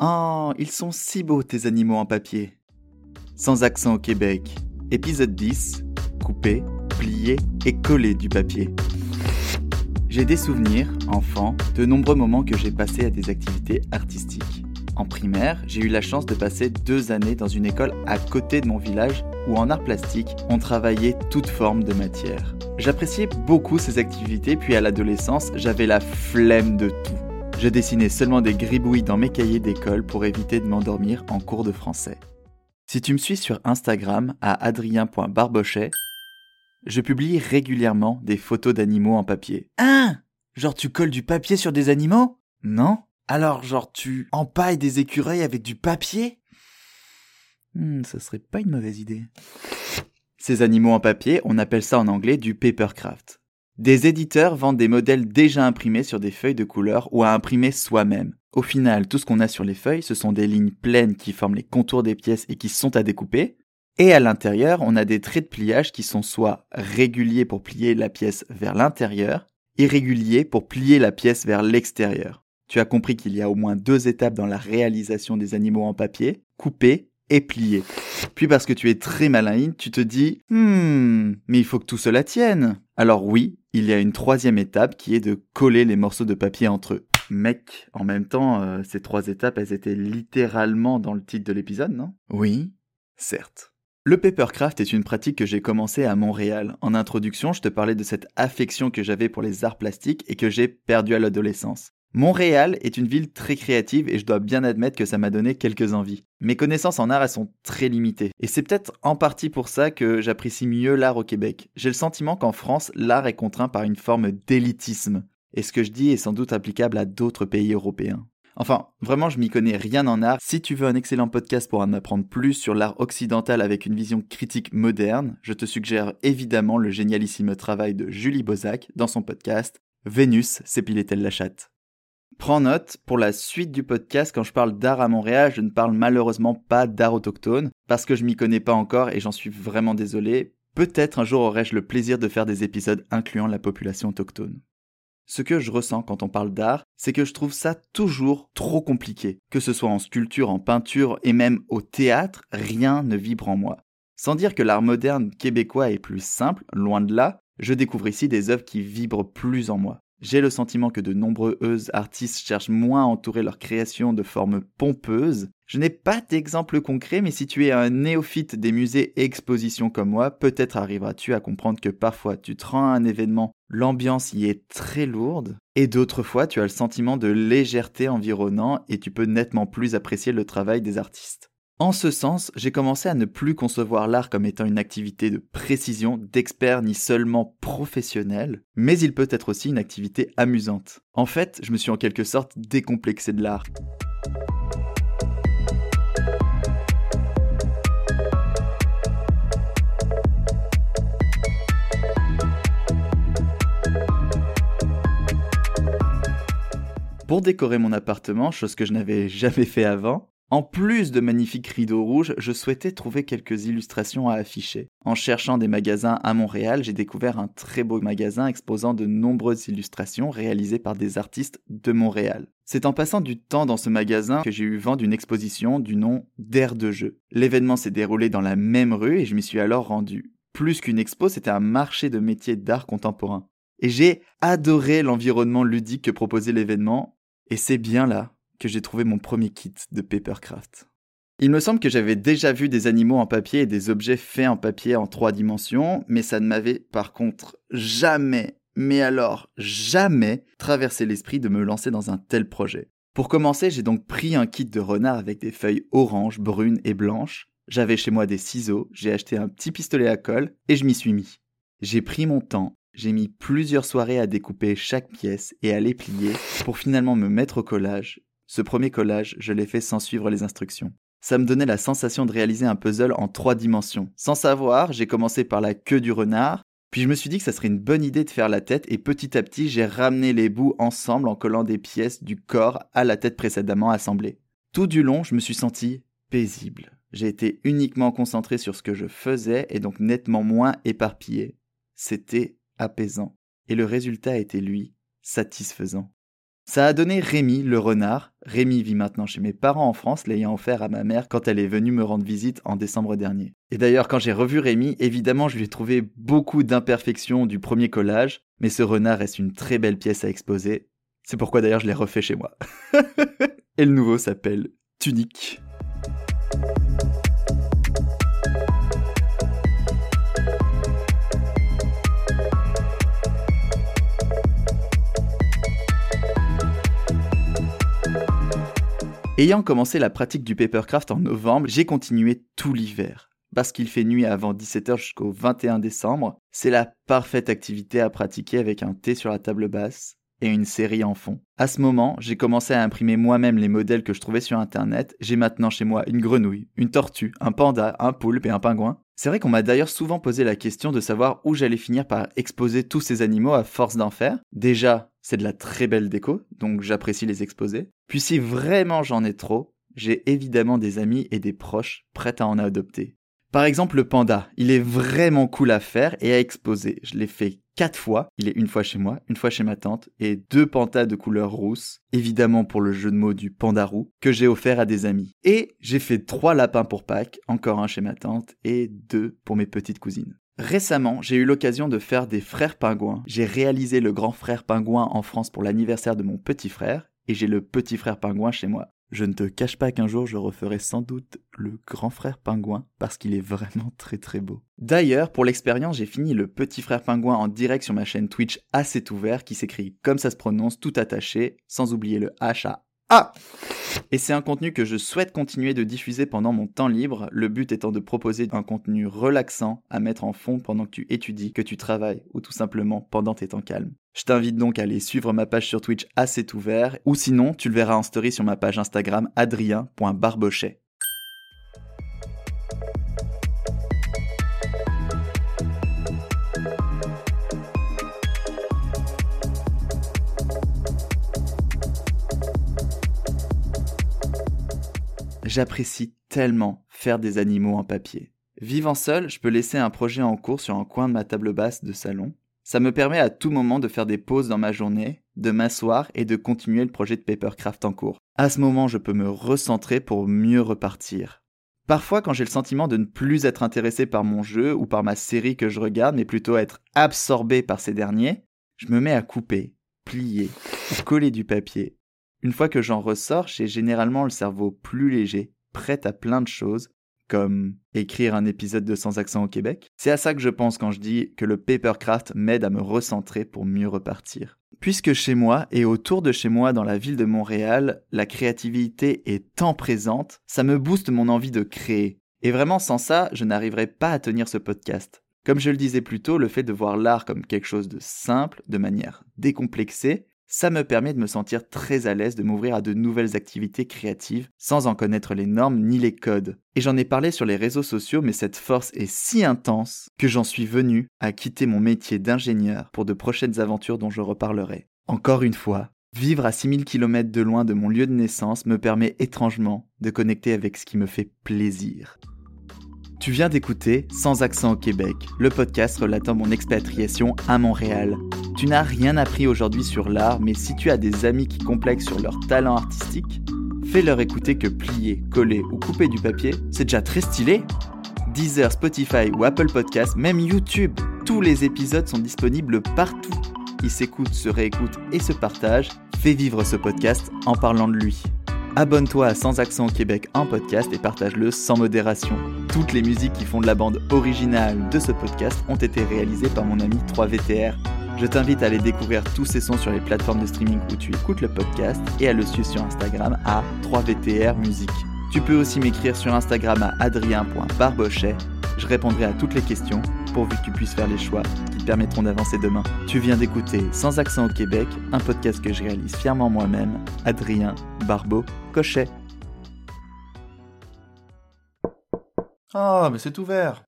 Oh, ils sont si beaux tes animaux en papier. Sans accent au Québec. Épisode 10. Couper, plier et coller du papier. J'ai des souvenirs, enfant, de nombreux moments que j'ai passés à des activités artistiques. En primaire, j'ai eu la chance de passer deux années dans une école à côté de mon village où en art plastique, on travaillait toute forme de matière. J'appréciais beaucoup ces activités, puis à l'adolescence, j'avais la flemme de tout. Je dessinais seulement des gribouilles dans mes cahiers d'école pour éviter de m'endormir en cours de français. Si tu me suis sur Instagram à adrien.barbochet, je publie régulièrement des photos d'animaux en papier. Hein? Genre tu colles du papier sur des animaux? Non Alors genre tu empailles des écureuils avec du papier? Hmm, Ça serait pas une mauvaise idée. Ces animaux en papier, on appelle ça en anglais du papercraft. Des éditeurs vendent des modèles déjà imprimés sur des feuilles de couleur ou à imprimer soi-même. Au final, tout ce qu'on a sur les feuilles, ce sont des lignes pleines qui forment les contours des pièces et qui sont à découper. Et à l'intérieur, on a des traits de pliage qui sont soit réguliers pour plier la pièce vers l'intérieur, irréguliers pour plier la pièce vers l'extérieur. Tu as compris qu'il y a au moins deux étapes dans la réalisation des animaux en papier, couper et plier. Puis parce que tu es très malin, tu te dis Hmm, mais il faut que tout cela tienne. Alors oui, il y a une troisième étape qui est de coller les morceaux de papier entre eux. Mec, en même temps, euh, ces trois étapes, elles étaient littéralement dans le titre de l'épisode, non? Oui, certes. Le papercraft est une pratique que j'ai commencé à Montréal. En introduction, je te parlais de cette affection que j'avais pour les arts plastiques et que j'ai perdue à l'adolescence. Montréal est une ville très créative et je dois bien admettre que ça m'a donné quelques envies. Mes connaissances en art, elles sont très limitées. Et c'est peut-être en partie pour ça que j'apprécie mieux l'art au Québec. J'ai le sentiment qu'en France, l'art est contraint par une forme d'élitisme. Et ce que je dis est sans doute applicable à d'autres pays européens. Enfin, vraiment, je m'y connais rien en art. Si tu veux un excellent podcast pour en apprendre plus sur l'art occidental avec une vision critique moderne, je te suggère évidemment le génialissime travail de Julie Bozac dans son podcast Vénus s'épilait-elle la chatte? Prends note, pour la suite du podcast, quand je parle d'art à Montréal, je ne parle malheureusement pas d'art autochtone, parce que je m'y connais pas encore et j'en suis vraiment désolé. Peut-être un jour aurai-je le plaisir de faire des épisodes incluant la population autochtone. Ce que je ressens quand on parle d'art, c'est que je trouve ça toujours trop compliqué. Que ce soit en sculpture, en peinture et même au théâtre, rien ne vibre en moi. Sans dire que l'art moderne québécois est plus simple, loin de là, je découvre ici des œuvres qui vibrent plus en moi. J'ai le sentiment que de nombreux artistes cherchent moins à entourer leur création de formes pompeuses. Je n'ai pas d'exemple concret, mais si tu es un néophyte des musées et expositions comme moi, peut-être arriveras-tu à comprendre que parfois tu te rends à un événement, l'ambiance y est très lourde, et d'autres fois tu as le sentiment de légèreté environnant et tu peux nettement plus apprécier le travail des artistes. En ce sens, j'ai commencé à ne plus concevoir l'art comme étant une activité de précision, d'expert ni seulement professionnel, mais il peut être aussi une activité amusante. En fait, je me suis en quelque sorte décomplexé de l'art. Pour décorer mon appartement, chose que je n'avais jamais fait avant, en plus de magnifiques rideaux rouges, je souhaitais trouver quelques illustrations à afficher. En cherchant des magasins à Montréal, j'ai découvert un très beau magasin exposant de nombreuses illustrations réalisées par des artistes de Montréal. C'est en passant du temps dans ce magasin que j'ai eu vent d'une exposition du nom d'Air de jeu. L'événement s'est déroulé dans la même rue et je m'y suis alors rendu. Plus qu'une expo, c'était un marché de métiers d'art contemporain. Et j'ai adoré l'environnement ludique que proposait l'événement, et c'est bien là que j'ai trouvé mon premier kit de papercraft. Il me semble que j'avais déjà vu des animaux en papier et des objets faits en papier en trois dimensions, mais ça ne m'avait par contre jamais, mais alors jamais, traversé l'esprit de me lancer dans un tel projet. Pour commencer, j'ai donc pris un kit de renard avec des feuilles oranges, brunes et blanches. J'avais chez moi des ciseaux, j'ai acheté un petit pistolet à colle et je m'y suis mis. J'ai pris mon temps, j'ai mis plusieurs soirées à découper chaque pièce et à les plier pour finalement me mettre au collage ce premier collage, je l'ai fait sans suivre les instructions. Ça me donnait la sensation de réaliser un puzzle en trois dimensions. Sans savoir, j'ai commencé par la queue du renard, puis je me suis dit que ça serait une bonne idée de faire la tête et petit à petit j'ai ramené les bouts ensemble en collant des pièces du corps à la tête précédemment assemblée. Tout du long, je me suis senti paisible. J'ai été uniquement concentré sur ce que je faisais et donc nettement moins éparpillé. C'était apaisant. Et le résultat était lui, satisfaisant. Ça a donné Rémi le renard. Rémi vit maintenant chez mes parents en France, l'ayant offert à ma mère quand elle est venue me rendre visite en décembre dernier. Et d'ailleurs, quand j'ai revu Rémi, évidemment, je lui ai trouvé beaucoup d'imperfections du premier collage, mais ce renard reste une très belle pièce à exposer. C'est pourquoi d'ailleurs je l'ai refait chez moi. Et le nouveau s'appelle Tunique. Ayant commencé la pratique du papercraft en novembre, j'ai continué tout l'hiver. Parce qu'il fait nuit avant 17h jusqu'au 21 décembre, c'est la parfaite activité à pratiquer avec un thé sur la table basse et une série en fond. À ce moment, j'ai commencé à imprimer moi-même les modèles que je trouvais sur internet. J'ai maintenant chez moi une grenouille, une tortue, un panda, un poulpe et un pingouin. C'est vrai qu'on m'a d'ailleurs souvent posé la question de savoir où j'allais finir par exposer tous ces animaux à force d'en faire. Déjà, c'est de la très belle déco, donc j'apprécie les exposer. Puis si vraiment j'en ai trop, j'ai évidemment des amis et des proches prêts à en adopter. Par exemple le panda, il est vraiment cool à faire et à exposer. Je l'ai fait quatre fois. Il est une fois chez moi, une fois chez ma tante et deux pandas de couleur rousse, évidemment pour le jeu de mots du pandarou, que j'ai offert à des amis. Et j'ai fait trois lapins pour Pâques, encore un chez ma tante et deux pour mes petites cousines. Récemment, j'ai eu l'occasion de faire des frères pingouins. J'ai réalisé le grand frère pingouin en France pour l'anniversaire de mon petit frère, et j'ai le petit frère pingouin chez moi. Je ne te cache pas qu'un jour je referai sans doute le grand frère pingouin parce qu'il est vraiment très très beau. D'ailleurs, pour l'expérience, j'ai fini le petit frère pingouin en direct sur ma chaîne Twitch assez ouvert qui s'écrit comme ça se prononce tout attaché, sans oublier le H à A. Et c'est un contenu que je souhaite continuer de diffuser pendant mon temps libre, le but étant de proposer un contenu relaxant à mettre en fond pendant que tu étudies, que tu travailles ou tout simplement pendant tes temps calmes. Je t'invite donc à aller suivre ma page sur Twitch assez ouvert ou sinon tu le verras en story sur ma page Instagram adrien.barbochet. J'apprécie tellement faire des animaux en papier. Vivant seul, je peux laisser un projet en cours sur un coin de ma table basse de salon. Ça me permet à tout moment de faire des pauses dans ma journée, de m'asseoir et de continuer le projet de papercraft en cours. À ce moment, je peux me recentrer pour mieux repartir. Parfois, quand j'ai le sentiment de ne plus être intéressé par mon jeu ou par ma série que je regarde, mais plutôt être absorbé par ces derniers, je me mets à couper, plier, coller du papier une fois que j'en ressors, j'ai généralement le cerveau plus léger, prêt à plein de choses, comme écrire un épisode de Sans accent au Québec. C'est à ça que je pense quand je dis que le papercraft m'aide à me recentrer pour mieux repartir. Puisque chez moi et autour de chez moi dans la ville de Montréal, la créativité est tant présente, ça me booste mon envie de créer. Et vraiment sans ça, je n'arriverais pas à tenir ce podcast. Comme je le disais plus tôt, le fait de voir l'art comme quelque chose de simple, de manière décomplexée, ça me permet de me sentir très à l'aise de m'ouvrir à de nouvelles activités créatives sans en connaître les normes ni les codes. Et j'en ai parlé sur les réseaux sociaux, mais cette force est si intense que j'en suis venu à quitter mon métier d'ingénieur pour de prochaines aventures dont je reparlerai. Encore une fois, vivre à 6000 km de loin de mon lieu de naissance me permet étrangement de connecter avec ce qui me fait plaisir. Tu viens d'écouter Sans accent au Québec, le podcast relatant mon expatriation à Montréal. Tu n'as rien appris aujourd'hui sur l'art, mais si tu as des amis qui complexent sur leur talent artistique, fais-leur écouter que plier, coller ou couper du papier, c'est déjà très stylé. Deezer, Spotify ou Apple Podcasts, même YouTube, tous les épisodes sont disponibles partout. Ils s'écoutent, se réécoutent et se partagent. Fais vivre ce podcast en parlant de lui. Abonne-toi à Sans Accent au Québec en podcast et partage-le sans modération. Toutes les musiques qui font de la bande originale de ce podcast ont été réalisées par mon ami 3VTR. Je t'invite à aller découvrir tous ces sons sur les plateformes de streaming où tu écoutes le podcast et à le suivre sur Instagram à 3VTR Musique. Tu peux aussi m'écrire sur Instagram à adrien.barbochet. Je répondrai à toutes les questions pourvu que tu puisses faire les choix qui te permettront d'avancer demain. Tu viens d'écouter Sans accent au Québec, un podcast que je réalise fièrement moi-même, Adrien Barbeau Cochet. Ah, mais c'est ouvert.